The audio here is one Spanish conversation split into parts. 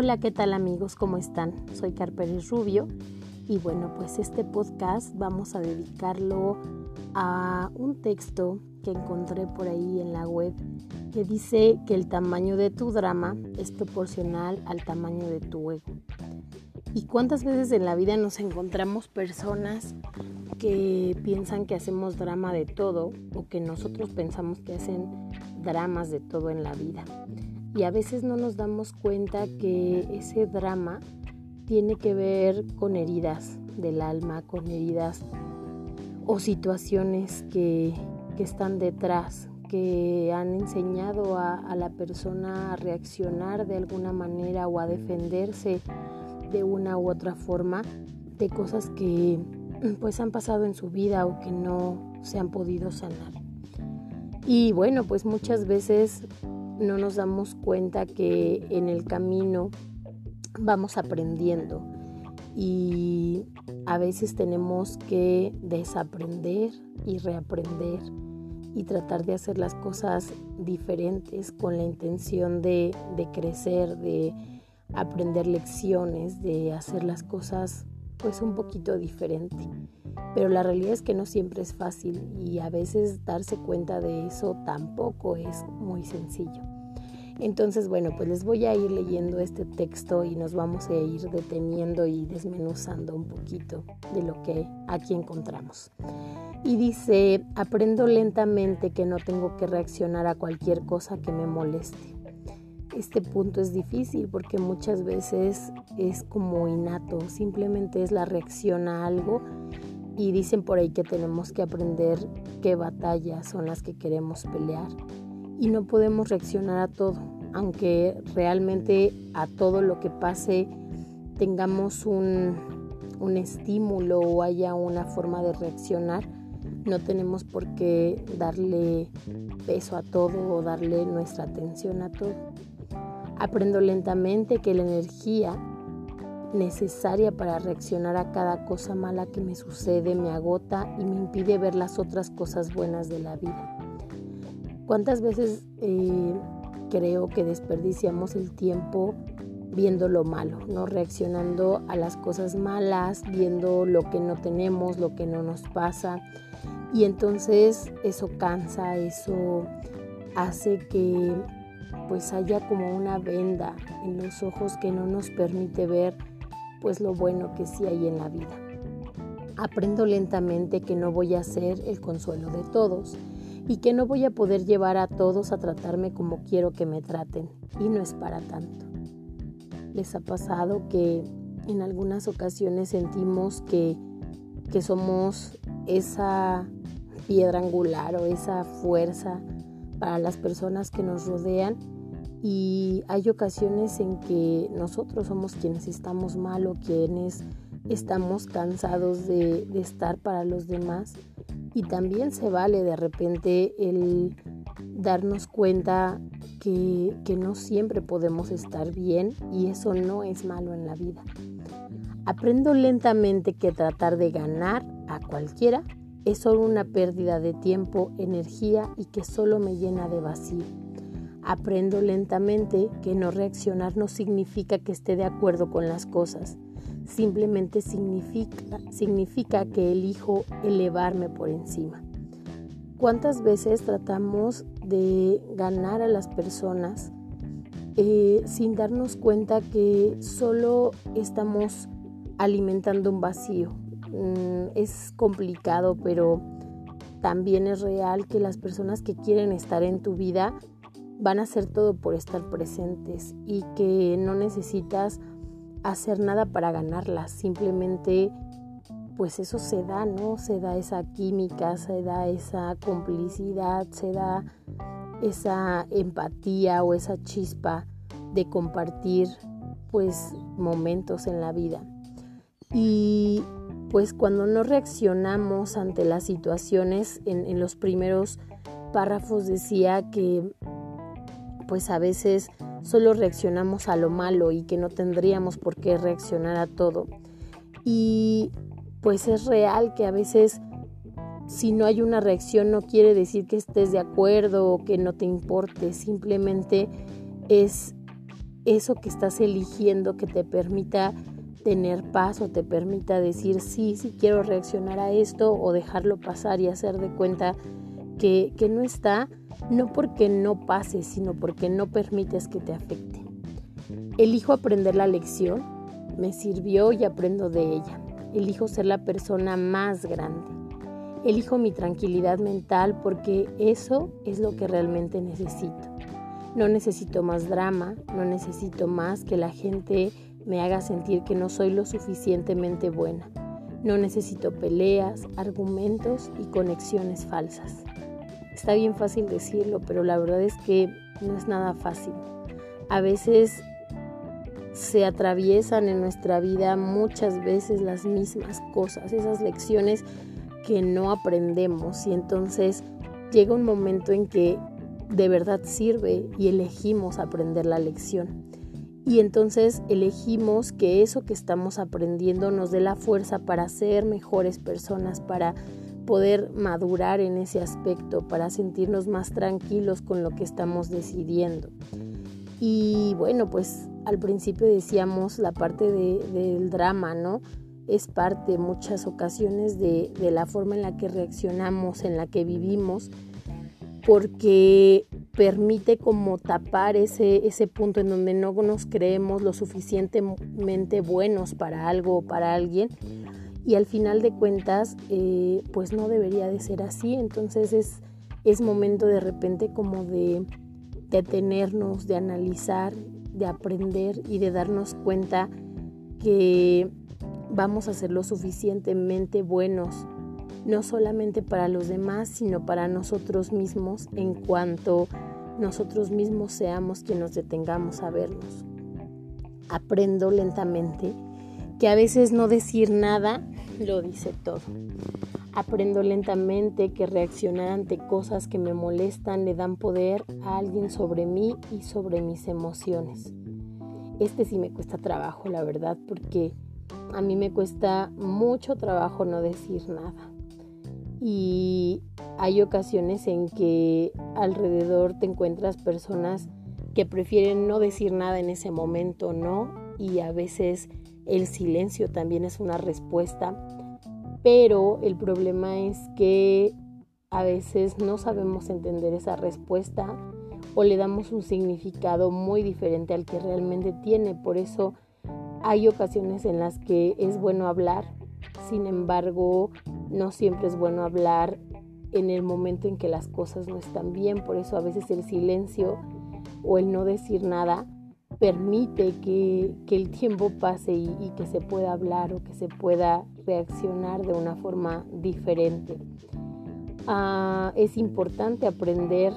Hola, ¿qué tal amigos? ¿Cómo están? Soy Carperes Rubio y bueno, pues este podcast vamos a dedicarlo a un texto que encontré por ahí en la web que dice que el tamaño de tu drama es proporcional al tamaño de tu ego. ¿Y cuántas veces en la vida nos encontramos personas que piensan que hacemos drama de todo o que nosotros pensamos que hacen dramas de todo en la vida? Y a veces no nos damos cuenta que ese drama tiene que ver con heridas del alma, con heridas o situaciones que, están detrás, que han enseñado a, a, la persona a reaccionar de alguna manera o a defenderse de una u otra forma de cosas que pues han pasado en su vida o que no se han podido sanar. Y bueno, pues muchas veces no nos damos cuenta que en el camino vamos aprendiendo y a veces tenemos que desaprender y reaprender y tratar de hacer las cosas diferentes con la intención de, crecer, de aprender lecciones, de hacer las cosas pues un poquito diferente. Pero la realidad es que no siempre es fácil y a veces darse cuenta de eso tampoco es muy sencillo. Entonces, bueno, pues les voy a ir leyendo este texto y nos vamos a ir deteniendo y desmenuzando un poquito de lo que aquí encontramos. Y dice, aprendo lentamente que no tengo que reaccionar a cualquier cosa que me moleste. Este punto es difícil porque muchas veces es como innato, simplemente es la reacción a algo y dicen por ahí que tenemos que aprender qué batallas son las que queremos pelear y no podemos reaccionar a todo, aunque realmente a todo lo que pase tengamos un, estímulo o haya una forma de reaccionar, no tenemos por qué darle peso a todo o darle nuestra atención a todo. Aprendo lentamente que la energía necesaria para reaccionar a cada cosa mala que me sucede me agota y me impide ver las otras cosas buenas de la vida. ¿Cuántas veces eh, creo que desperdiciamos el tiempo viendo lo malo, no reaccionando a las cosas malas, viendo lo que no tenemos, lo que no nos pasa? Y entonces eso cansa, eso hace que pues haya como una venda en los ojos que no nos permite ver pues lo bueno que sí hay en la vida. Aprendo lentamente que no voy a ser el consuelo de todos y que no voy a poder llevar a todos a tratarme como quiero que me traten y no es para tanto. ¿Les ha pasado que en algunas ocasiones sentimos que, que somos esa piedra angular o esa fuerza para las personas que nos rodean? Y hay ocasiones en que nosotros somos quienes estamos mal o quienes estamos cansados de, de estar para los demás y también se vale de repente el darnos cuenta que, no siempre podemos estar bien y eso no es malo en la vida. Aprendo lentamente que tratar de ganar a cualquiera es solo una pérdida de tiempo, energía y que solo me llena de vacío. Aprendo lentamente que no reaccionar no significa que esté de acuerdo con las cosas simplemente significa, significa que elijo elevarme por encima. ¿Cuántas veces tratamos de ganar a las personas eh, sin darnos cuenta que solo estamos alimentando un vacío? Mm, es complicado, pero también es real que las personas que quieren estar en tu vida van a hacer todo por estar presentes y que no necesitas hacer nada para ganarla, simplemente pues eso se da, ¿no? Se da esa química, se da esa complicidad, se da esa empatía o esa chispa de compartir pues momentos en la vida. Y pues cuando no reaccionamos ante las situaciones, en, en los primeros párrafos decía que pues a veces solo reaccionamos a lo malo y que no tendríamos por qué reaccionar a todo. Y pues es real que a veces si no hay una reacción no quiere decir que estés de acuerdo o que no te importe, simplemente es eso que estás eligiendo que te permita tener paz o te permita decir sí, sí quiero reaccionar a esto o dejarlo pasar y hacer de cuenta que, que no está, no porque no pase, sino porque no permites que te afecte. Elijo aprender la lección, me sirvió y aprendo de ella. Elijo ser la persona más grande. Elijo mi tranquilidad mental porque eso es lo que realmente necesito. No necesito más drama, no necesito más que la gente me haga sentir que no soy lo suficientemente buena. No necesito peleas, argumentos y conexiones falsas. Está bien fácil decirlo, pero la verdad es que no es nada fácil. A veces se atraviesan en nuestra vida muchas veces las mismas cosas, esas lecciones que no aprendemos y entonces llega un momento en que de verdad sirve y elegimos aprender la lección. Y entonces elegimos que eso que estamos aprendiendo nos dé la fuerza para ser mejores personas, para poder madurar en ese aspecto, para sentirnos más tranquilos con lo que estamos decidiendo. Y bueno, pues al principio decíamos la parte del drama, ¿no? Es parte muchas ocasiones de, de la forma en la que reaccionamos, en la que vivimos, porque permite como tapar ese, ese punto en donde no nos creemos lo suficientemente buenos para algo o para alguien y al final de cuentas eh, pues no debería de ser así entonces es, es momento de repente como de detenernos de analizar de aprender y de darnos cuenta que vamos a ser lo suficientemente buenos no solamente para los demás, sino para nosotros mismos en cuanto nosotros mismos seamos quienes nos detengamos a vernos. Aprendo lentamente que a veces no decir nada lo dice todo. Aprendo lentamente que reaccionar ante cosas que me molestan le dan poder a alguien sobre mí y sobre mis emociones. Este sí me cuesta trabajo, la verdad, porque a mí me cuesta mucho trabajo no decir nada y hay ocasiones en que alrededor te encuentras personas que prefieren no decir nada en ese momento, ¿no? Y a veces el silencio también es una respuesta, pero el problema es que a veces no sabemos entender esa respuesta o le damos un significado muy diferente al que realmente tiene. Por eso hay ocasiones en las que es bueno hablar, sin embargo, no siempre es bueno hablar en el momento en que las cosas no están bien, por eso a veces el silencio o el no decir nada permite que, el tiempo pase y, que se pueda hablar o que se pueda reaccionar de una forma diferente. Ah, es importante aprender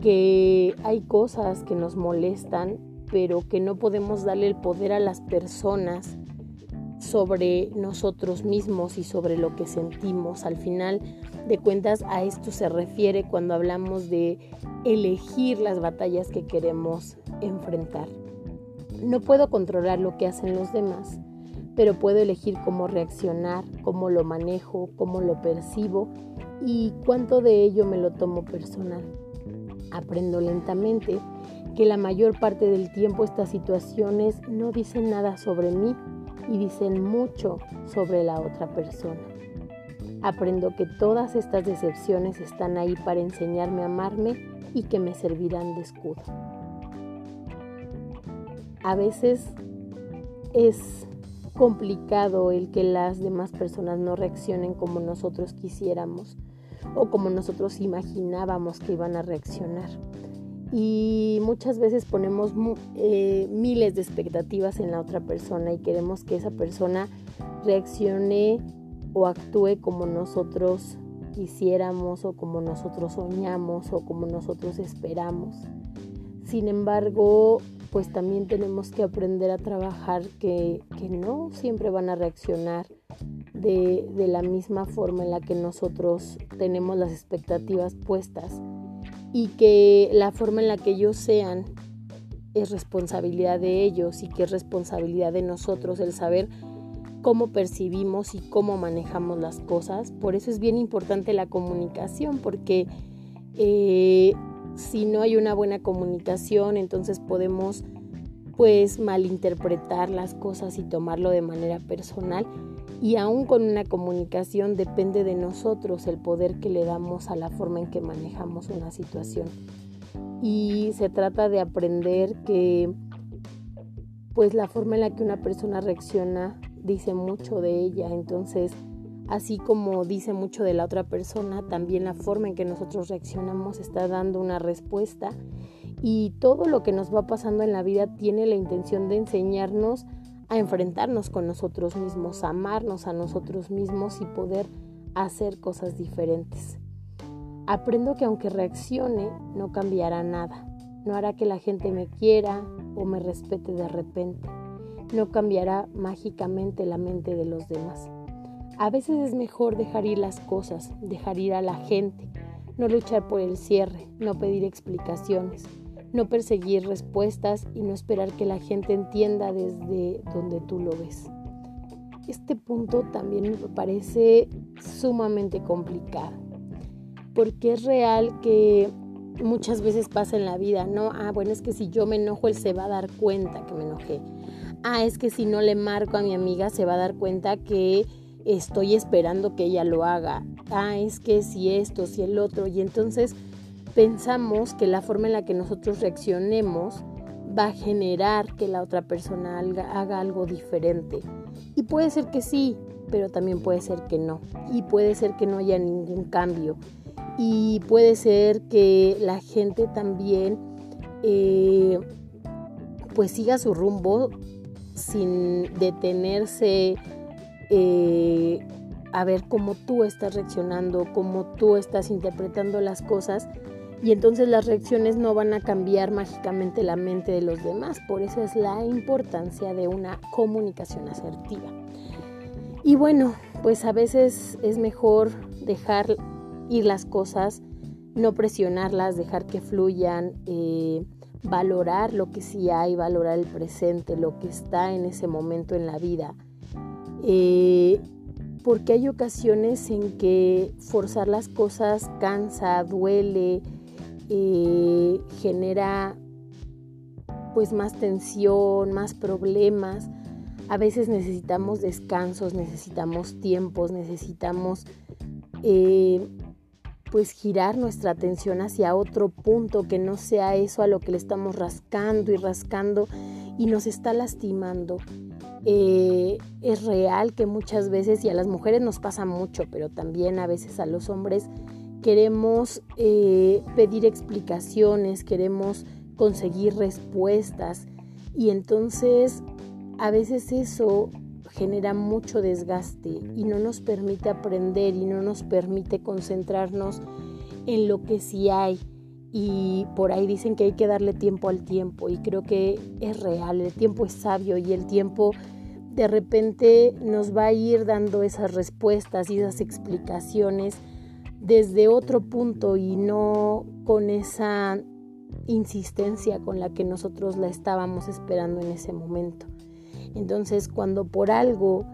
que hay cosas que nos molestan, pero que no podemos darle el poder a las personas sobre nosotros mismos y sobre lo que sentimos. Al final de cuentas a esto se refiere cuando hablamos de elegir las batallas que queremos enfrentar. No puedo controlar lo que hacen los demás, pero puedo elegir cómo reaccionar, cómo lo manejo, cómo lo percibo y cuánto de ello me lo tomo personal. Aprendo lentamente que la mayor parte del tiempo estas situaciones no dicen nada sobre mí, y dicen mucho sobre la otra persona. Aprendo que todas estas decepciones están ahí para enseñarme a amarme y que me servirán de escudo. A veces es complicado el que las demás personas no reaccionen como nosotros quisiéramos o como nosotros imaginábamos que iban a reaccionar y muchas veces ponemos eh, miles de expectativas en la otra persona y queremos que esa persona reaccione o actúe como nosotros quisiéramos o como nosotros soñamos o como nosotros esperamos. Sin embargo, pues también tenemos que aprender a trabajar que, que no siempre van a reaccionar de, de la misma forma en la que nosotros tenemos las expectativas puestas y que la forma en la que ellos sean es responsabilidad de ellos y que es responsabilidad de nosotros el saber cómo percibimos y cómo manejamos las cosas. Por eso es bien importante la comunicación, porque eh, si no hay una buena comunicación, entonces podemos pues malinterpretar las cosas y tomarlo de manera personal y aún con una comunicación depende de nosotros el poder que le damos a la forma en que manejamos una situación. Y se trata de aprender que pues la forma en la que una persona reacciona dice mucho de ella, entonces así como dice mucho de la otra persona, también la forma en que nosotros reaccionamos está dando una respuesta y todo lo que nos va pasando en la vida tiene la intención de enseñarnos a enfrentarnos con nosotros mismos, a amarnos a nosotros mismos y poder hacer cosas diferentes. Aprendo que aunque reaccione, no cambiará nada. No hará que la gente me quiera o me respete de repente. No cambiará mágicamente la mente de los demás. A veces es mejor dejar ir las cosas, dejar ir a la gente, no luchar por el cierre, no pedir explicaciones, no perseguir respuestas y no esperar que la gente entienda desde donde tú lo ves. Este punto también me parece sumamente complicado, porque es real que muchas veces pasa en la vida, ¿no? Ah, bueno, es que si yo me enojo, él se va a dar cuenta que me enojé. Ah, es que si no le marco a mi amiga, se va a dar cuenta que estoy esperando que ella lo haga. Ah, es que si esto, si el otro. Y entonces pensamos que la forma en la que nosotros reaccionemos va a generar que la otra persona haga, algo diferente. Y puede ser que sí, pero también puede ser que no. Y puede ser que no haya ningún cambio. Y puede ser que la gente también eh, pues siga su rumbo sin detenerse eh, a ver cómo tú estás reaccionando, cómo tú estás interpretando las cosas y entonces las reacciones no van a cambiar mágicamente la mente de los demás. Por eso es la importancia de una comunicación asertiva. Y bueno, pues a veces es mejor dejar ir las cosas, no presionarlas, dejar que fluyan, eh, valorar lo que sí hay, valorar el presente, lo que está en ese momento en la vida. Eh, porque hay ocasiones en que forzar las cosas cansa, duele, eh, genera pues más tensión, más problemas. A veces necesitamos descansos, necesitamos tiempos, necesitamos eh, pues girar nuestra atención hacia otro punto que no sea eso a lo que le estamos rascando y rascando y nos está lastimando. Eh, es real que muchas veces, y a las mujeres nos pasa mucho, pero también a veces a los hombres, queremos eh, pedir explicaciones, queremos conseguir respuestas y entonces a veces eso genera mucho desgaste y no nos permite aprender y no nos permite concentrarnos en lo que sí hay. Y por ahí dicen que hay que darle tiempo al tiempo y creo que es real, el tiempo es sabio y el tiempo de repente nos va a ir dando esas respuestas y esas explicaciones desde otro punto y no con esa insistencia con la que nosotros la estábamos esperando en ese momento. Entonces, cuando por algo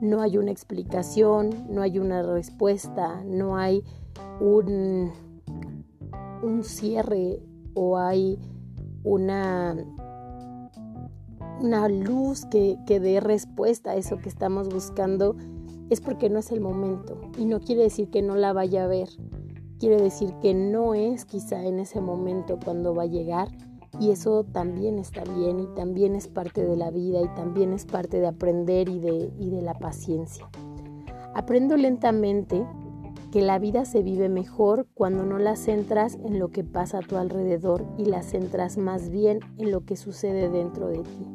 no hay una explicación, no hay una respuesta, no hay un, un cierre o hay una, una luz que, que dé respuesta a eso que estamos buscando, es porque no es el momento. Y no quiere decir que no la vaya a ver, quiere decir que no es quizá en ese momento cuando va a llegar. Y eso también está bien y también es parte de la vida y también es parte de aprender y de, y de la paciencia. Aprendo lentamente que la vida se vive mejor cuando no la centras en lo que pasa a tu alrededor y la centras más bien en lo que sucede dentro de ti.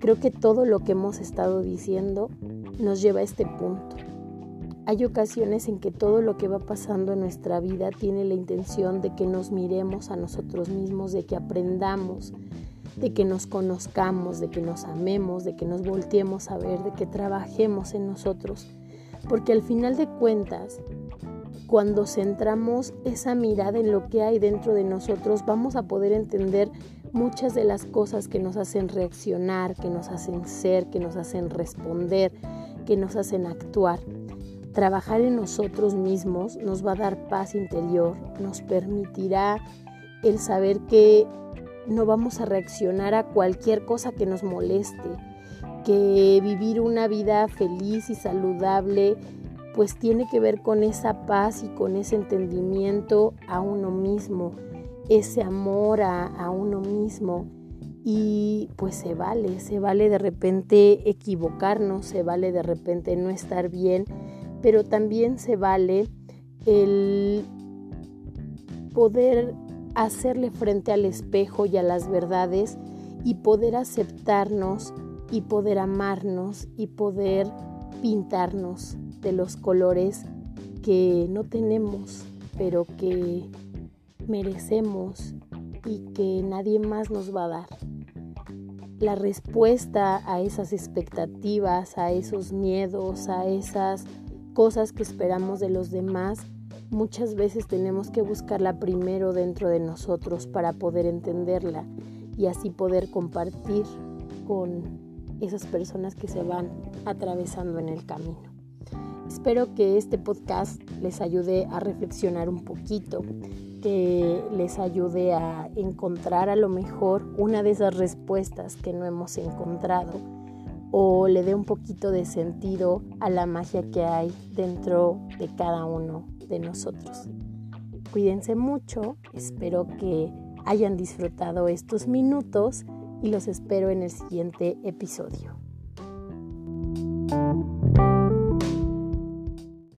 Creo que todo lo que hemos estado diciendo nos lleva a este punto. Hay ocasiones en que todo lo que va pasando en nuestra vida tiene la intención de que nos miremos a nosotros mismos, de que aprendamos, de que nos conozcamos, de que nos amemos, de que nos volteemos a ver, de que trabajemos en nosotros. Porque al final de cuentas, cuando centramos esa mirada en lo que hay dentro de nosotros, vamos a poder entender muchas de las cosas que nos hacen reaccionar, que nos hacen ser, que nos hacen responder, que nos hacen actuar. Trabajar en nosotros mismos nos va a dar paz interior, nos permitirá el saber que no vamos a reaccionar a cualquier cosa que nos moleste, que vivir una vida feliz y saludable pues tiene que ver con esa paz y con ese entendimiento a uno mismo, ese amor a, a uno mismo. Y pues se vale, se vale de repente equivocarnos, se vale de repente no estar bien, pero también se vale el poder hacerle frente al espejo y a las verdades y poder aceptarnos y poder amarnos y poder pintarnos de los colores que no tenemos, pero que merecemos y que nadie más nos va a dar. La respuesta a esas expectativas, a esos miedos, a esas cosas que esperamos de los demás, muchas veces tenemos que buscarla primero dentro de nosotros para poder entenderla y así poder compartir con esas personas que se van atravesando en el camino. Espero que este podcast les ayude a reflexionar un poquito, que les ayude a encontrar a lo mejor una de esas respuestas que no hemos encontrado o le dé un poquito de sentido a la magia que hay dentro de cada uno de nosotros. Cuídense mucho, espero que hayan disfrutado estos minutos y los espero en el siguiente episodio.